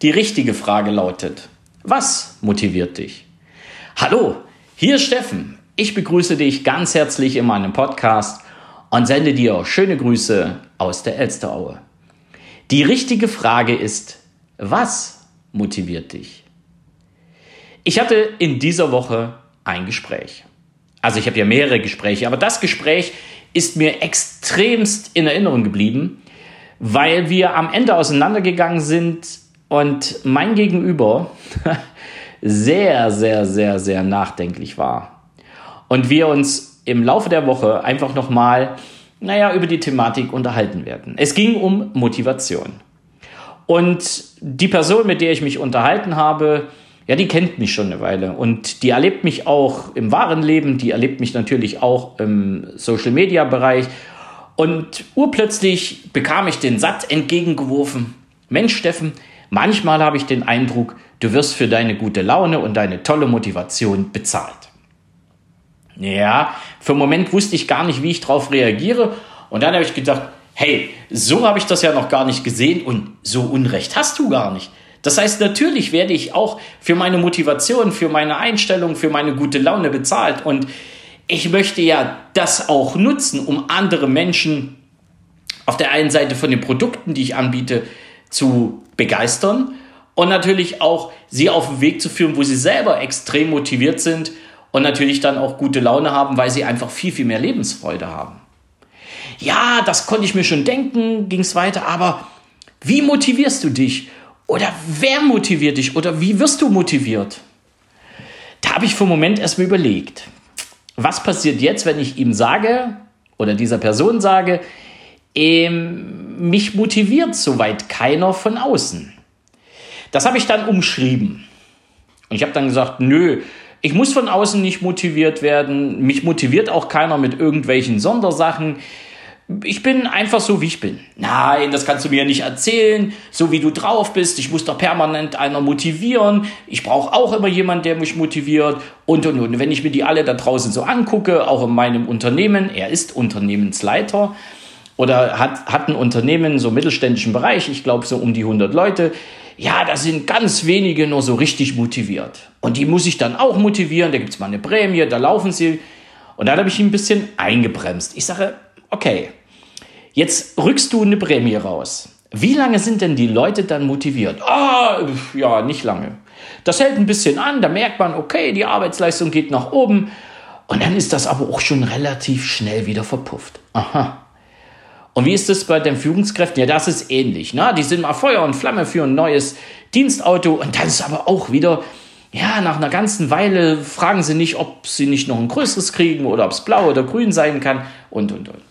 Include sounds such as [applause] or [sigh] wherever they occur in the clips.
Die richtige Frage lautet, was motiviert dich? Hallo, hier ist Steffen. Ich begrüße dich ganz herzlich in meinem Podcast und sende dir schöne Grüße aus der Elsteraue. Die richtige Frage ist, was motiviert dich? Ich hatte in dieser Woche ein Gespräch. Also ich habe ja mehrere Gespräche, aber das Gespräch ist mir extremst in Erinnerung geblieben, weil wir am Ende auseinandergegangen sind und mein Gegenüber [laughs] sehr, sehr, sehr, sehr nachdenklich war. Und wir uns im Laufe der Woche einfach nochmal, naja, über die Thematik unterhalten werden. Es ging um Motivation. Und die Person, mit der ich mich unterhalten habe, ja, die kennt mich schon eine Weile und die erlebt mich auch im wahren Leben, die erlebt mich natürlich auch im Social-Media-Bereich. Und urplötzlich bekam ich den Satz entgegengeworfen, Mensch Steffen, manchmal habe ich den Eindruck, du wirst für deine gute Laune und deine tolle Motivation bezahlt. Ja, für einen Moment wusste ich gar nicht, wie ich darauf reagiere. Und dann habe ich gedacht, hey, so habe ich das ja noch gar nicht gesehen und so Unrecht hast du gar nicht. Das heißt, natürlich werde ich auch für meine Motivation, für meine Einstellung, für meine gute Laune bezahlt. Und ich möchte ja das auch nutzen, um andere Menschen auf der einen Seite von den Produkten, die ich anbiete, zu begeistern und natürlich auch sie auf den Weg zu führen, wo sie selber extrem motiviert sind und natürlich dann auch gute Laune haben, weil sie einfach viel, viel mehr Lebensfreude haben. Ja, das konnte ich mir schon denken, ging es weiter, aber wie motivierst du dich? Oder wer motiviert dich? Oder wie wirst du motiviert? Da habe ich für einen Moment erstmal überlegt, was passiert jetzt, wenn ich ihm sage oder dieser Person sage, ähm, mich motiviert soweit keiner von außen. Das habe ich dann umschrieben. Und ich habe dann gesagt, nö, ich muss von außen nicht motiviert werden. Mich motiviert auch keiner mit irgendwelchen Sondersachen. Ich bin einfach so, wie ich bin. Nein, das kannst du mir nicht erzählen. So wie du drauf bist. Ich muss doch permanent einer motivieren. Ich brauche auch immer jemanden, der mich motiviert. Und, und, und. Wenn ich mir die alle da draußen so angucke, auch in meinem Unternehmen, er ist Unternehmensleiter oder hat, hat ein Unternehmen, so mittelständischen Bereich, ich glaube so um die 100 Leute ja, da sind ganz wenige nur so richtig motiviert. Und die muss ich dann auch motivieren. Da gibt es mal eine Prämie, da laufen sie. Und dann habe ich ihn ein bisschen eingebremst. Ich sage, okay, jetzt rückst du eine Prämie raus. Wie lange sind denn die Leute dann motiviert? Ah, ja, nicht lange. Das hält ein bisschen an, da merkt man, okay, die Arbeitsleistung geht nach oben. Und dann ist das aber auch schon relativ schnell wieder verpufft. Aha. Und wie ist das bei den Führungskräften? Ja, das ist ähnlich. Ne? Die sind mal Feuer und Flamme für ein neues Dienstauto und dann ist aber auch wieder, ja, nach einer ganzen Weile fragen sie nicht, ob sie nicht noch ein größeres kriegen oder ob es blau oder grün sein kann und, und, und.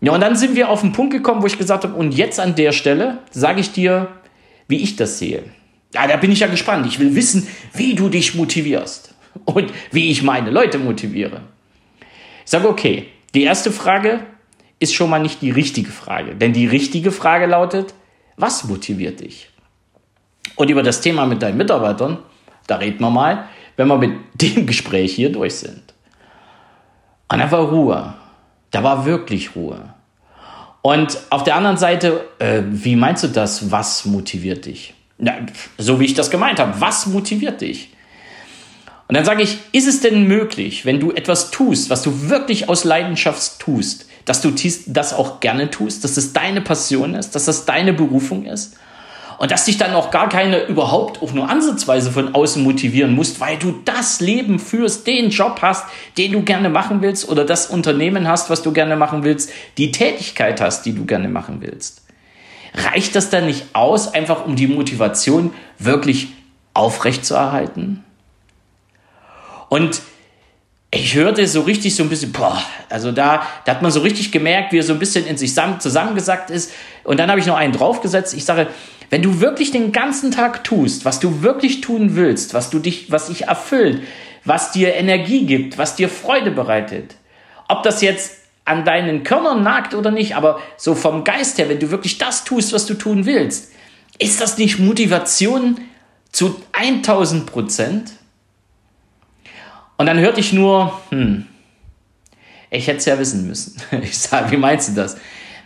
Ja, und dann sind wir auf den Punkt gekommen, wo ich gesagt habe, und jetzt an der Stelle sage ich dir, wie ich das sehe. Ja, da bin ich ja gespannt. Ich will wissen, wie du dich motivierst und wie ich meine Leute motiviere. Ich sage, okay, die erste Frage, ist schon mal nicht die richtige Frage. Denn die richtige Frage lautet, was motiviert dich? Und über das Thema mit deinen Mitarbeitern, da reden wir mal, wenn wir mit [laughs] dem Gespräch hier durch sind. Und da war Ruhe. Da war wirklich Ruhe. Und auf der anderen Seite, äh, wie meinst du das? Was motiviert dich? Na, so wie ich das gemeint habe. Was motiviert dich? Und dann sage ich, ist es denn möglich, wenn du etwas tust, was du wirklich aus Leidenschaft tust, dass du das auch gerne tust, dass es deine Passion ist, dass das deine Berufung ist und dass dich dann auch gar keine überhaupt auch nur ansatzweise von außen motivieren musst, weil du das Leben führst, den Job hast, den du gerne machen willst oder das Unternehmen hast, was du gerne machen willst, die Tätigkeit hast, die du gerne machen willst. Reicht das dann nicht aus, einfach um die Motivation wirklich aufrechtzuerhalten? Und ich hörte so richtig so ein bisschen, boah, also da, da hat man so richtig gemerkt, wie er so ein bisschen in sich zusammengesackt ist. Und dann habe ich noch einen draufgesetzt. Ich sage, wenn du wirklich den ganzen Tag tust, was du wirklich tun willst, was du dich, was dich erfüllt, was dir Energie gibt, was dir Freude bereitet, ob das jetzt an deinen Körnern nagt oder nicht, aber so vom Geist her, wenn du wirklich das tust, was du tun willst, ist das nicht Motivation zu 1000 Prozent? Und dann hörte ich nur, hm, ich hätte es ja wissen müssen. [laughs] Ich sage, wie meinst du das?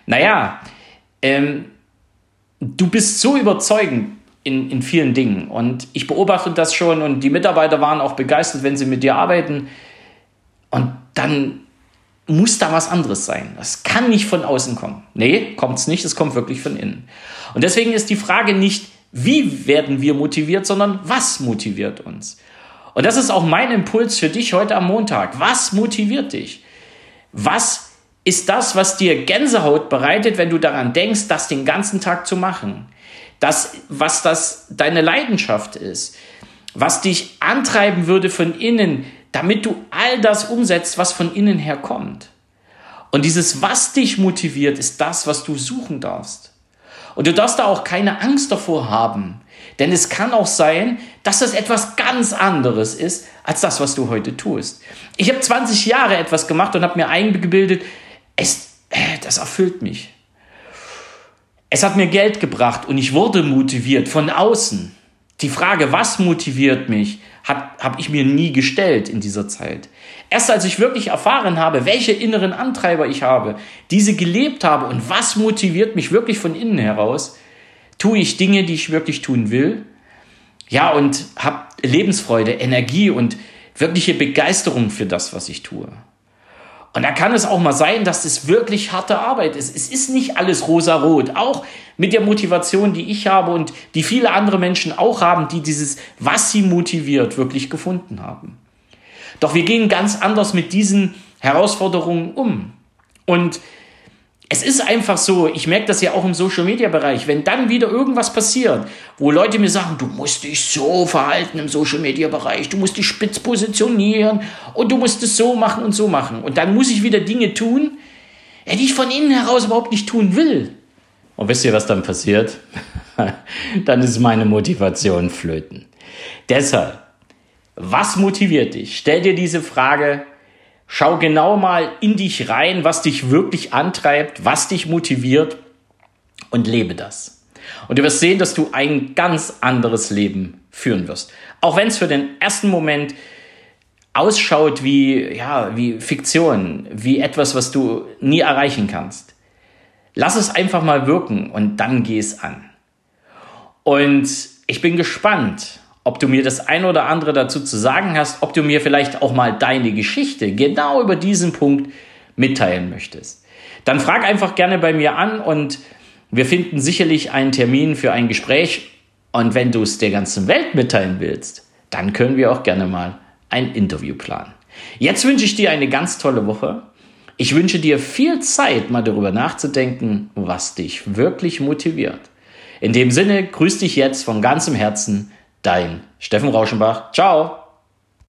Naja, ähm, du bist so überzeugend in, in vielen Dingen. Und ich beobachte das schon und die Mitarbeiter waren auch begeistert, wenn sie mit dir arbeiten. Und dann muss da was anderes sein. Das kann nicht von außen kommen. Nee, kommt es nicht, es kommt wirklich von innen. Und deswegen ist die Frage nicht, wie werden wir motiviert, sondern was motiviert uns. Und das ist auch mein Impuls für dich heute am Montag. Was motiviert dich? Was ist das, was dir Gänsehaut bereitet, wenn du daran denkst, das den ganzen Tag zu machen? Das, was das deine Leidenschaft ist, was dich antreiben würde von innen, damit du all das umsetzt, was von innen her kommt. Und dieses, was dich motiviert, ist das, was du suchen darfst. Und du darfst da auch keine Angst davor haben. Denn es kann auch sein, dass das etwas ganz anderes ist, als das, was du heute tust. Ich habe 20 Jahre etwas gemacht und habe mir eingebildet, es, äh, das erfüllt mich. Es hat mir Geld gebracht und ich wurde motiviert von außen. Die Frage, was motiviert mich, habe ich mir nie gestellt in dieser Zeit. Erst als ich wirklich erfahren habe, welche inneren Antreiber ich habe, diese gelebt habe und was motiviert mich wirklich von innen heraus, tue ich Dinge, die ich wirklich tun will. Ja, und habe Lebensfreude, Energie und wirkliche Begeisterung für das, was ich tue. Und da kann es auch mal sein, dass es wirklich harte Arbeit ist. Es ist nicht alles rosa-rot. Auch mit der Motivation, die ich habe und die viele andere Menschen auch haben, die dieses, was sie motiviert, wirklich gefunden haben. Doch wir gehen ganz anders mit diesen Herausforderungen um. Und es ist einfach so, ich merke das ja auch im Social Media Bereich, wenn dann wieder irgendwas passiert, wo Leute mir sagen, du musst dich so verhalten im Social Media Bereich, du musst dich spitz positionieren und du musst es so machen und so machen. Und dann muss ich wieder Dinge tun, die ich von innen heraus überhaupt nicht tun will. Und wisst ihr, was dann passiert? [laughs] dann ist meine Motivation flöten. Deshalb, was motiviert dich? Stell dir diese Frage Schau genau mal in dich rein, was dich wirklich antreibt, was dich motiviert und lebe das. Und du wirst sehen, dass du ein ganz anderes Leben führen wirst. Auch wenn es für den ersten Moment ausschaut wie, ja, wie Fiktion, wie etwas, was du nie erreichen kannst. Lass es einfach mal wirken und dann geh es an. Und ich bin gespannt, ob du mir das ein oder andere dazu zu sagen hast, ob du mir vielleicht auch mal deine Geschichte genau über diesen Punkt mitteilen möchtest. Dann frag einfach gerne bei mir an und wir finden sicherlich einen Termin für ein Gespräch. Und wenn du es der ganzen Welt mitteilen willst, dann können wir auch gerne mal ein Interview planen. Jetzt wünsche ich dir eine ganz tolle Woche. Ich wünsche dir viel Zeit, mal darüber nachzudenken, was dich wirklich motiviert. In dem Sinne, grüß dich jetzt von ganzem Herzen Dein Steffen Rauschenbach. Ciao.